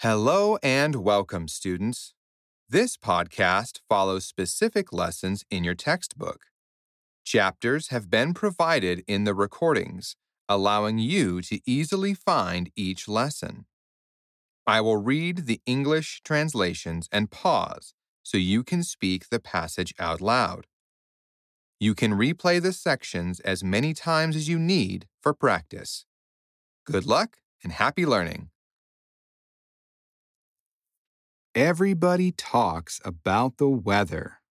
Hello and welcome, students. This podcast follows specific lessons in your textbook. Chapters have been provided in the recordings, allowing you to easily find each lesson. I will read the English translations and pause so you can speak the passage out loud. You can replay the sections as many times as you need for practice. Good luck and happy learning. Everybody talks about the weather.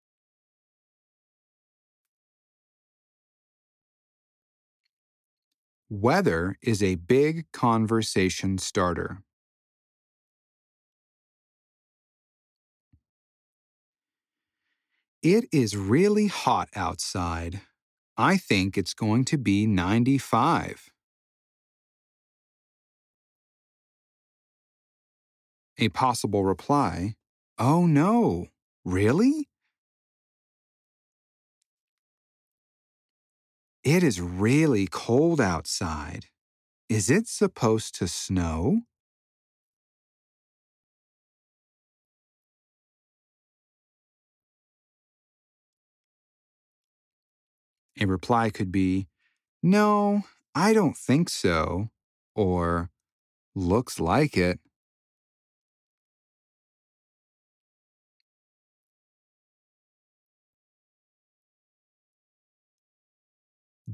Weather is a big conversation starter. It is really hot outside. I think it's going to be 95. A possible reply Oh no, really? It is really cold outside. Is it supposed to snow? A reply could be, No, I don't think so, or Looks like it.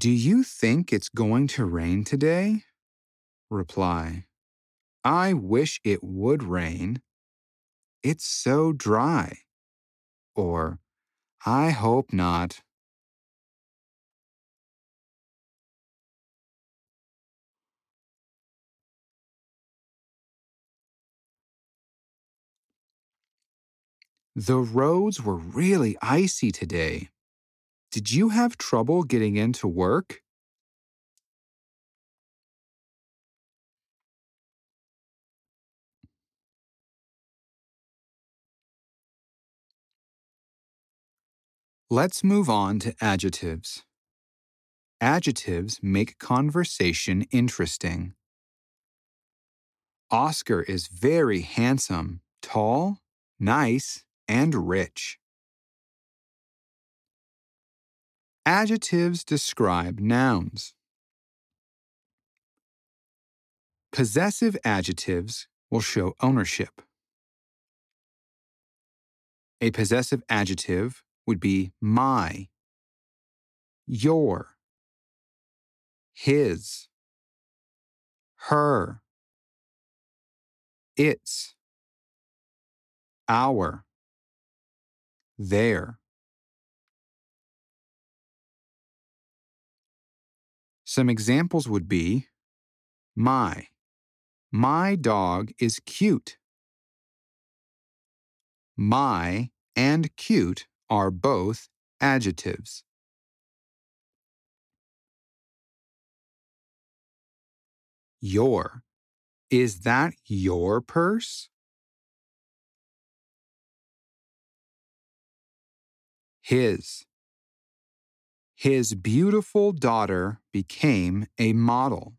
Do you think it's going to rain today? Reply, I wish it would rain. It's so dry. Or, I hope not. The roads were really icy today. Did you have trouble getting into work? Let's move on to adjectives. Adjectives make conversation interesting. Oscar is very handsome, tall, nice, and rich. Adjectives describe nouns. Possessive adjectives will show ownership. A possessive adjective would be my, your, his, her, its, our, their. Some examples would be my. My dog is cute. My and cute are both adjectives. Your. Is that your purse? His. His beautiful daughter became a model.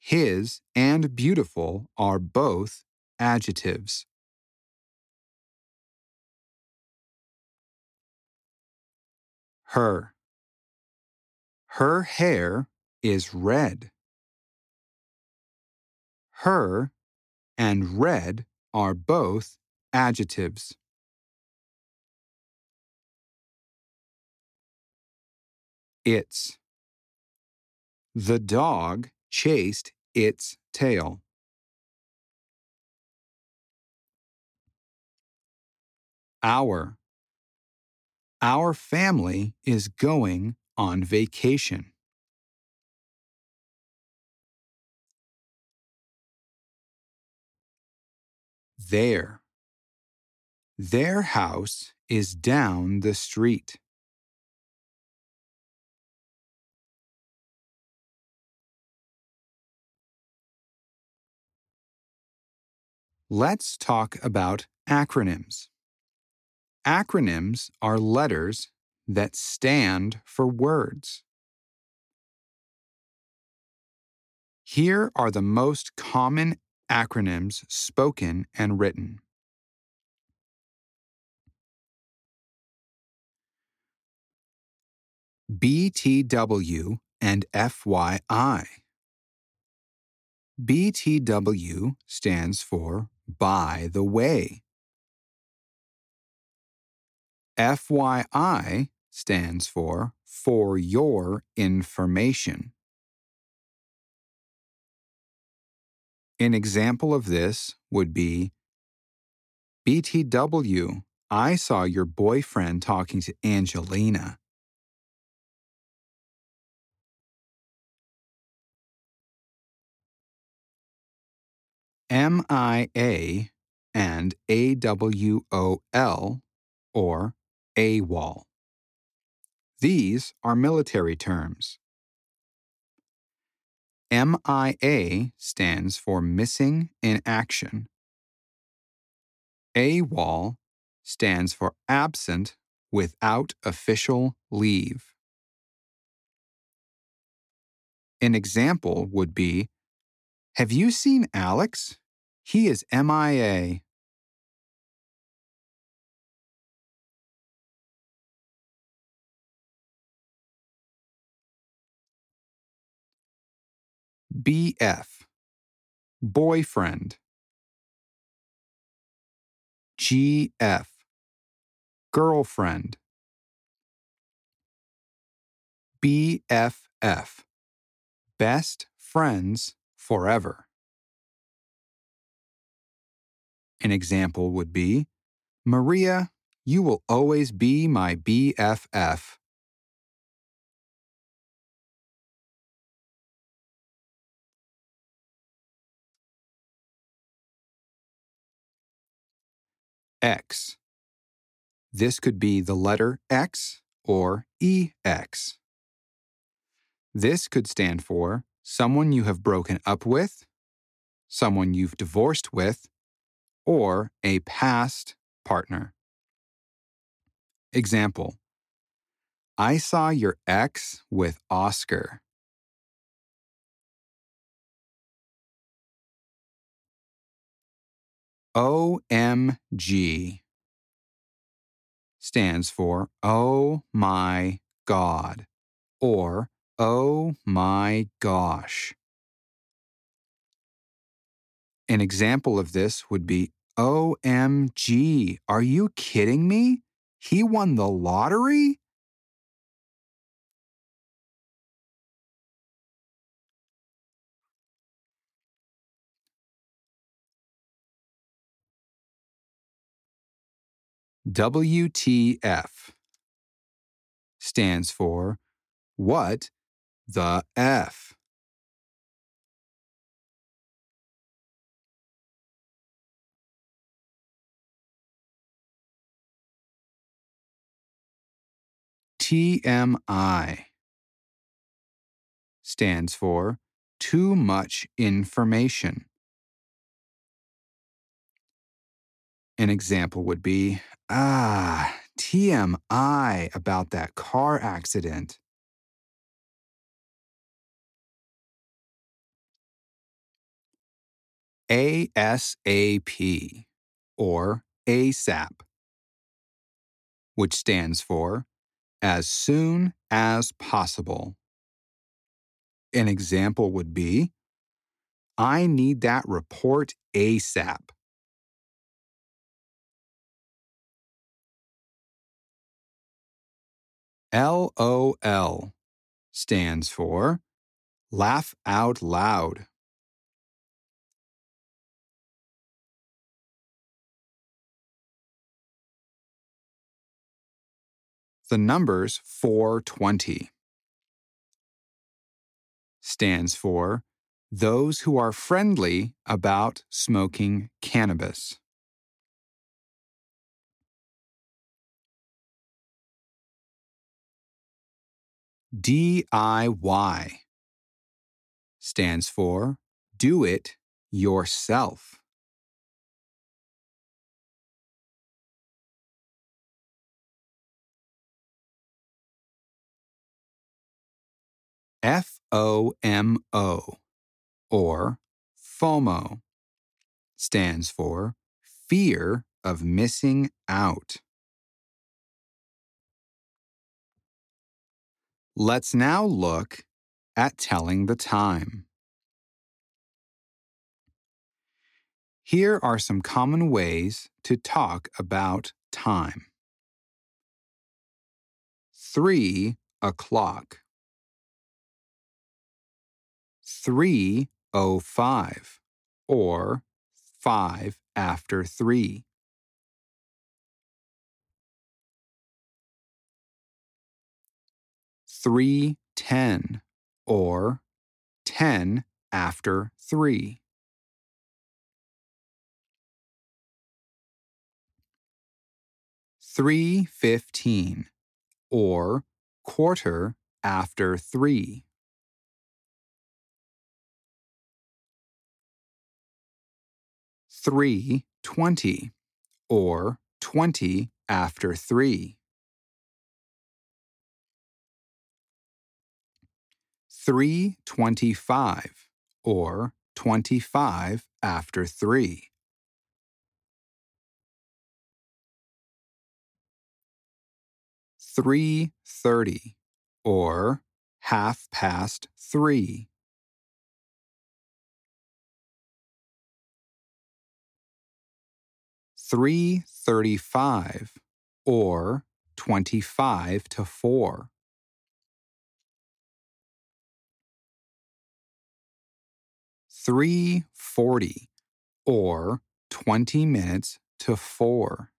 His and beautiful are both adjectives. Her. Her hair is red. Her and red are both adjectives. Its. The dog chased its tail. Our. Our family is going on vacation. There. Their house is down the street. Let's talk about acronyms. Acronyms are letters that stand for words. Here are the most common acronyms spoken and written. BTW and FYI. BTW stands for By the Way. FYI stands for For Your Information. An example of this would be BTW, I saw your boyfriend talking to Angelina. MIA and AWOL or AWOL. These are military terms. MIA stands for Missing in Action. AWOL stands for Absent without official leave. An example would be Have you seen Alex? He is MIA. BF Boyfriend. GF Girlfriend. BFF Best Friends Forever An example would be Maria, you will always be my BFF. X. This could be the letter X or EX. This could stand for someone you have broken up with, someone you've divorced with, or a past partner. Example I saw your ex with Oscar. OMG stands for Oh My God or Oh My Gosh. An example of this would be OMG, are you kidding me? He won the lottery? WTF stands for What the F? TMI stands for Too Much Information. An example would be Ah, TMI about that car accident. ASAP or ASAP, which stands for as soon as possible. An example would be I need that report ASAP. LOL stands for Laugh Out Loud. The numbers 420 stands for those who are friendly about smoking cannabis. DIY stands for Do It Yourself. FOMO or FOMO stands for fear of missing out. Let's now look at telling the time. Here are some common ways to talk about time. Three o'clock. Three o five, or five after three. Three ten, or ten after three. Three fifteen, or quarter after three. Three twenty, or twenty after three. Three twenty-five, or twenty-five after three. Three thirty, or half past three. Three thirty-five, or twenty-five to four. Three forty, or twenty minutes to four.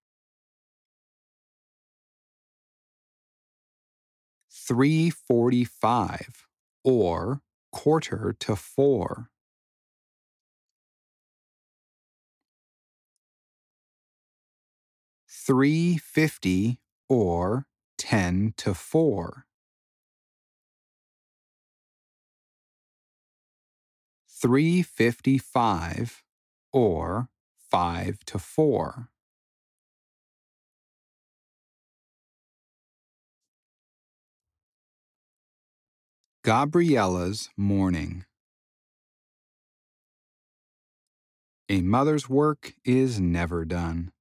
Three forty-five, or quarter to four. Three fifty, or ten to four. Three fifty-five, or five to four. Gabriella's morning. A mother's work is never done.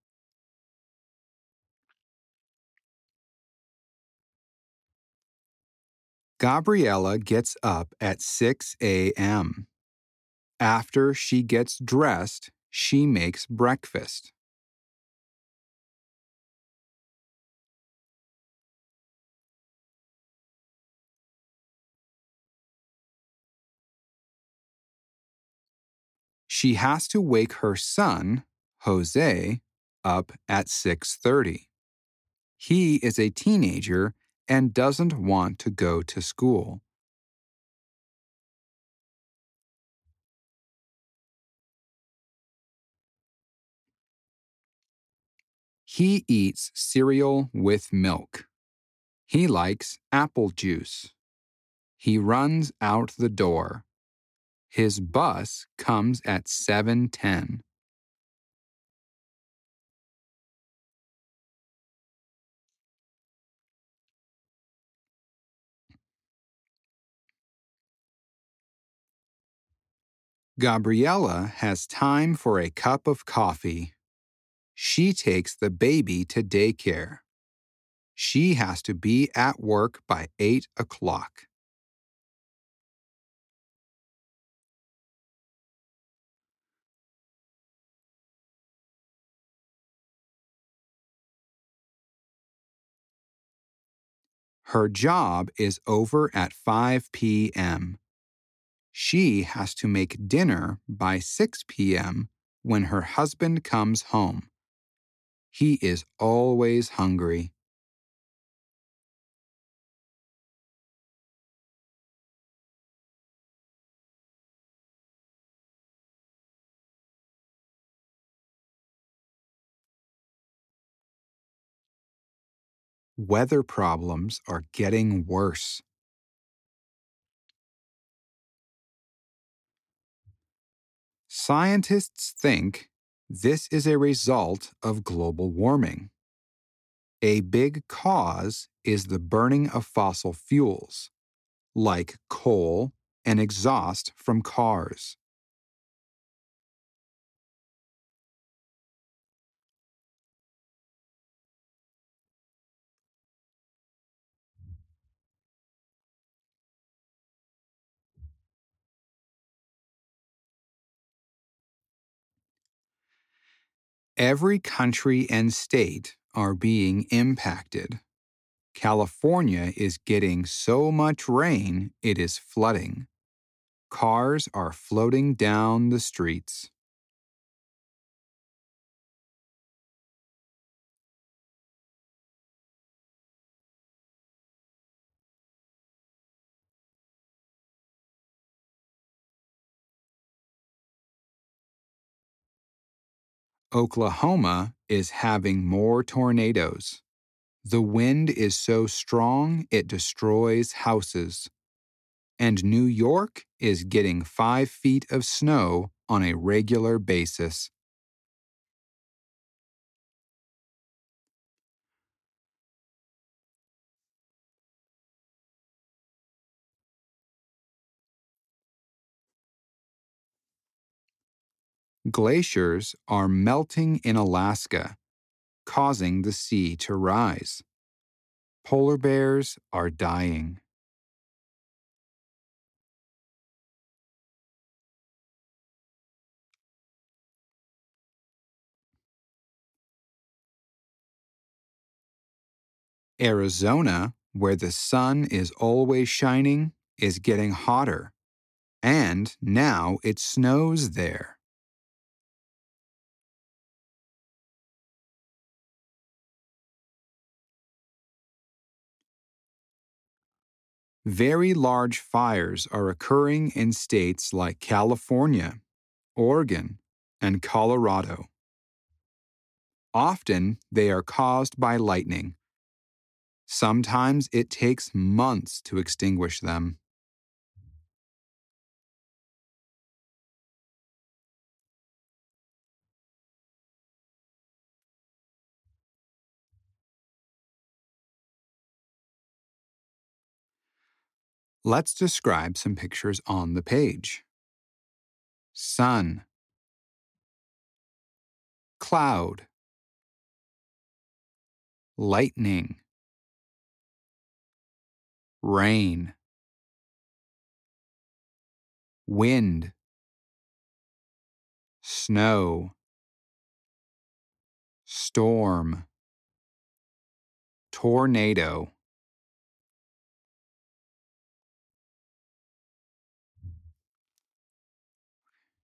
Gabriella gets up at 6 a.m. After she gets dressed, she makes breakfast. She has to wake her son, Jose, up at 6:30. He is a teenager and doesn't want to go to school. He eats cereal with milk. He likes apple juice. He runs out the door. His bus comes at 7:10. Gabriella has time for a cup of coffee. She takes the baby to daycare. She has to be at work by 8 o'clock. Her job is over at 5 p.m. She has to make dinner by 6 p.m. when her husband comes home. He is always hungry. Weather problems are getting worse. Scientists think this is a result of global warming. A big cause is the burning of fossil fuels, like coal and exhaust from cars. Every country and state are being impacted. California is getting so much rain it is flooding. Cars are floating down the streets. Oklahoma is having more tornadoes. The wind is so strong it destroys houses. And New York is getting five feet of snow on a regular basis. Glaciers are melting in Alaska, causing the sea to rise. Polar bears are dying. Arizona, where the sun is always shining, is getting hotter. And now it snows there. Very large fires are occurring in states like California, Oregon, and Colorado. Often they are caused by lightning. Sometimes it takes months to extinguish them. Let's describe some pictures on the page. Sun, cloud, lightning, rain, wind, snow, storm, tornado.